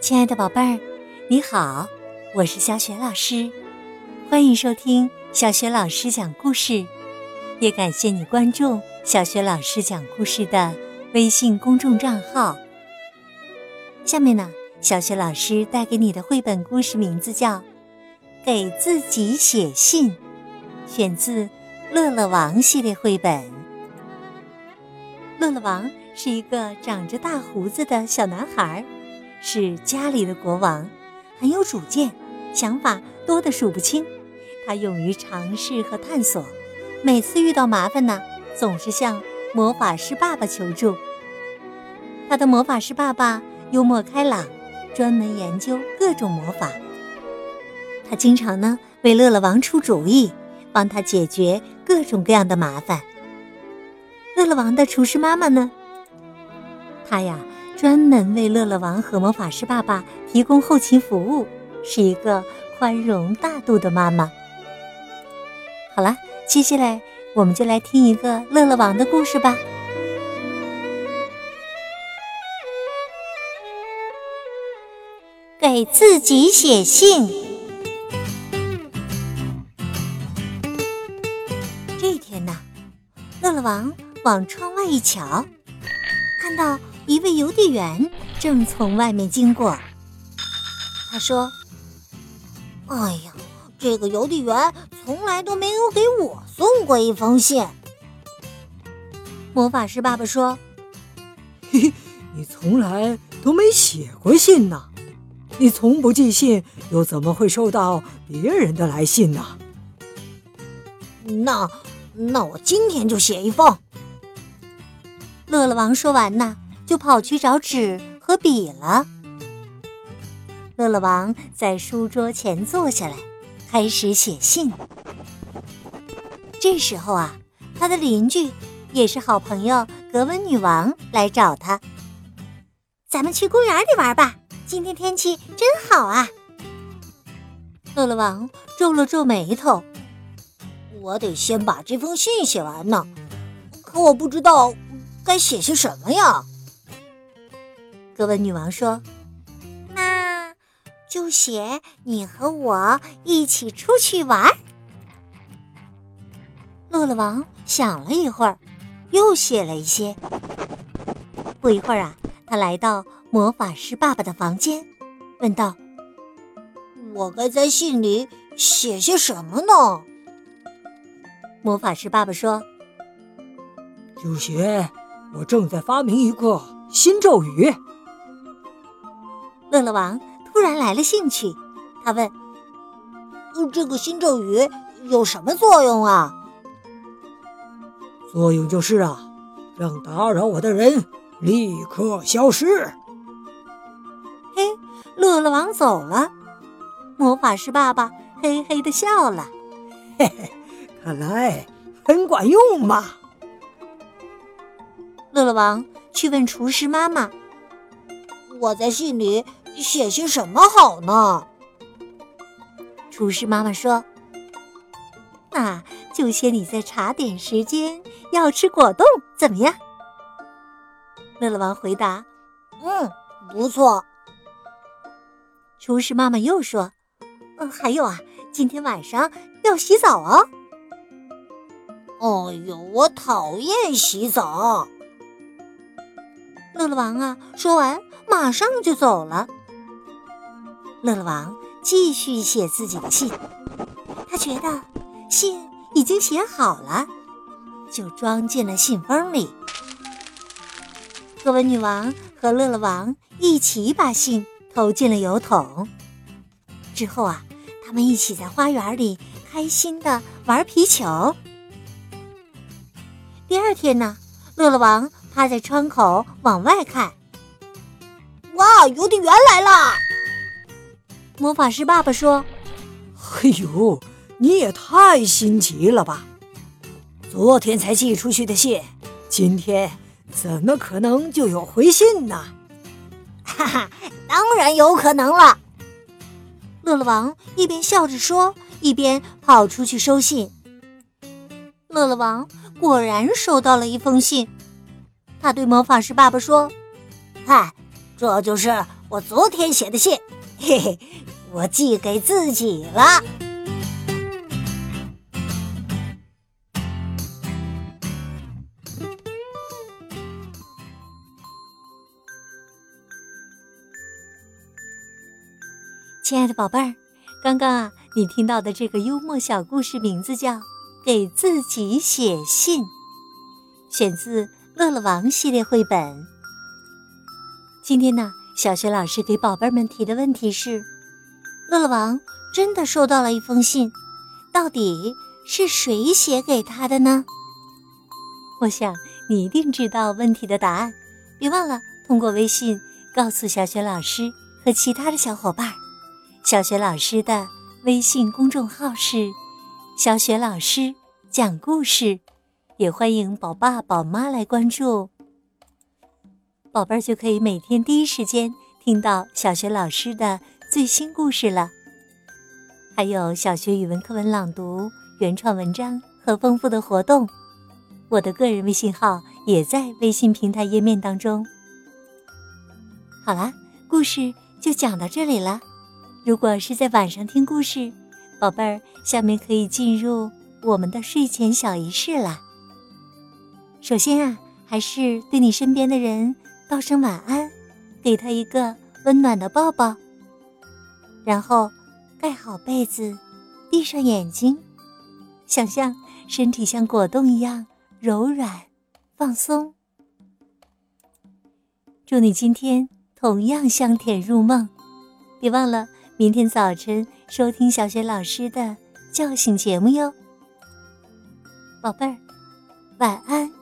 亲爱的宝贝儿，你好，我是小雪老师，欢迎收听小雪老师讲故事，也感谢你关注小雪老师讲故事的微信公众账号。下面呢，小雪老师带给你的绘本故事名字叫《给自己写信》，选自《乐乐王》系列绘本。乐乐王是一个长着大胡子的小男孩。是家里的国王，很有主见，想法多得数不清。他勇于尝试和探索，每次遇到麻烦呢，总是向魔法师爸爸求助。他的魔法师爸爸幽默开朗，专门研究各种魔法。他经常呢为乐乐王出主意，帮他解决各种各样的麻烦。乐乐王的厨师妈妈呢，她呀。专门为乐乐王和魔法师爸爸提供后勤服务，是一个宽容大度的妈妈。好了，接下来我们就来听一个乐乐王的故事吧。给自己写信。这一天呢，乐乐王往窗外一瞧，看到。一位邮递员正从外面经过，他说：“哎呀，这个邮递员从来都没有给我送过一封信。”魔法师爸爸说：“嘿嘿，你从来都没写过信呢，你从不寄信，又怎么会收到别人的来信呢？”那，那我今天就写一封。乐乐王说完呢。就跑去找纸和笔了。乐乐王在书桌前坐下来，开始写信。这时候啊，他的邻居也是好朋友格温女王来找他。咱们去公园里玩吧，今天天气真好啊！乐乐王皱了皱眉头，我得先把这封信写完呢，可我不知道该写些什么呀。格温女王说：“那就写你和我一起出去玩。”乐乐王想了一会儿，又写了一些。不一会儿啊，他来到魔法师爸爸的房间，问道：“我该在信里写些什么呢？”魔法师爸爸说：“就写我正在发明一个新咒语。”乐乐王突然来了兴趣，他问：“这个新咒语有什么作用啊？”“作用就是啊，让打扰我的人立刻消失。”嘿，乐乐王走了，魔法师爸爸嘿嘿的笑了：“嘿嘿，看来很管用嘛。”乐乐王去问厨师妈妈：“我在信里。”写些什么好呢？厨师妈妈说：“那就写你在茶点时间要吃果冻，怎么样？”乐乐王回答：“嗯，不错。”厨师妈妈又说：“嗯，还有啊，今天晚上要洗澡哦。”“哎呦，我讨厌洗澡。”乐乐王啊，说完马上就走了。乐乐王继续写自己的信，他觉得信已经写好了，就装进了信封里。格温女王和乐乐王一起把信投进了邮筒。之后啊，他们一起在花园里开心的玩皮球。第二天呢，乐乐王趴在窗口往外看，哇，邮递员来了！魔法师爸爸说：“嘿呦，你也太心急了吧！昨天才寄出去的信，今天怎么可能就有回信呢？”哈哈，当然有可能了。乐乐王一边笑着说，一边跑出去收信。乐乐王果然收到了一封信，他对魔法师爸爸说：“嗨，这就是我昨天写的信，嘿嘿，我寄给自己了。亲爱的宝贝儿，刚刚啊，你听到的这个幽默小故事名字叫《给自己写信》，选自《乐乐王》系列绘本。今天呢，小学老师给宝贝们提的问题是：乐乐王真的收到了一封信，到底是谁写给他的呢？我想你一定知道问题的答案，别忘了通过微信告诉小学老师和其他的小伙伴。小雪老师的微信公众号是“小雪老师讲故事”，也欢迎宝爸宝妈来关注。宝贝儿就可以每天第一时间听到小学老师的最新故事了，还有小学语文课文朗读、原创文章和丰富的活动。我的个人微信号也在微信平台页面当中。好啦，故事就讲到这里了。如果是在晚上听故事，宝贝儿，下面可以进入我们的睡前小仪式了。首先啊，还是对你身边的人道声晚安，给他一个温暖的抱抱。然后盖好被子，闭上眼睛，想象身体像果冻一样柔软、放松。祝你今天同样香甜入梦，别忘了。明天早晨收听小雪老师的叫醒节目哟，宝贝儿，晚安。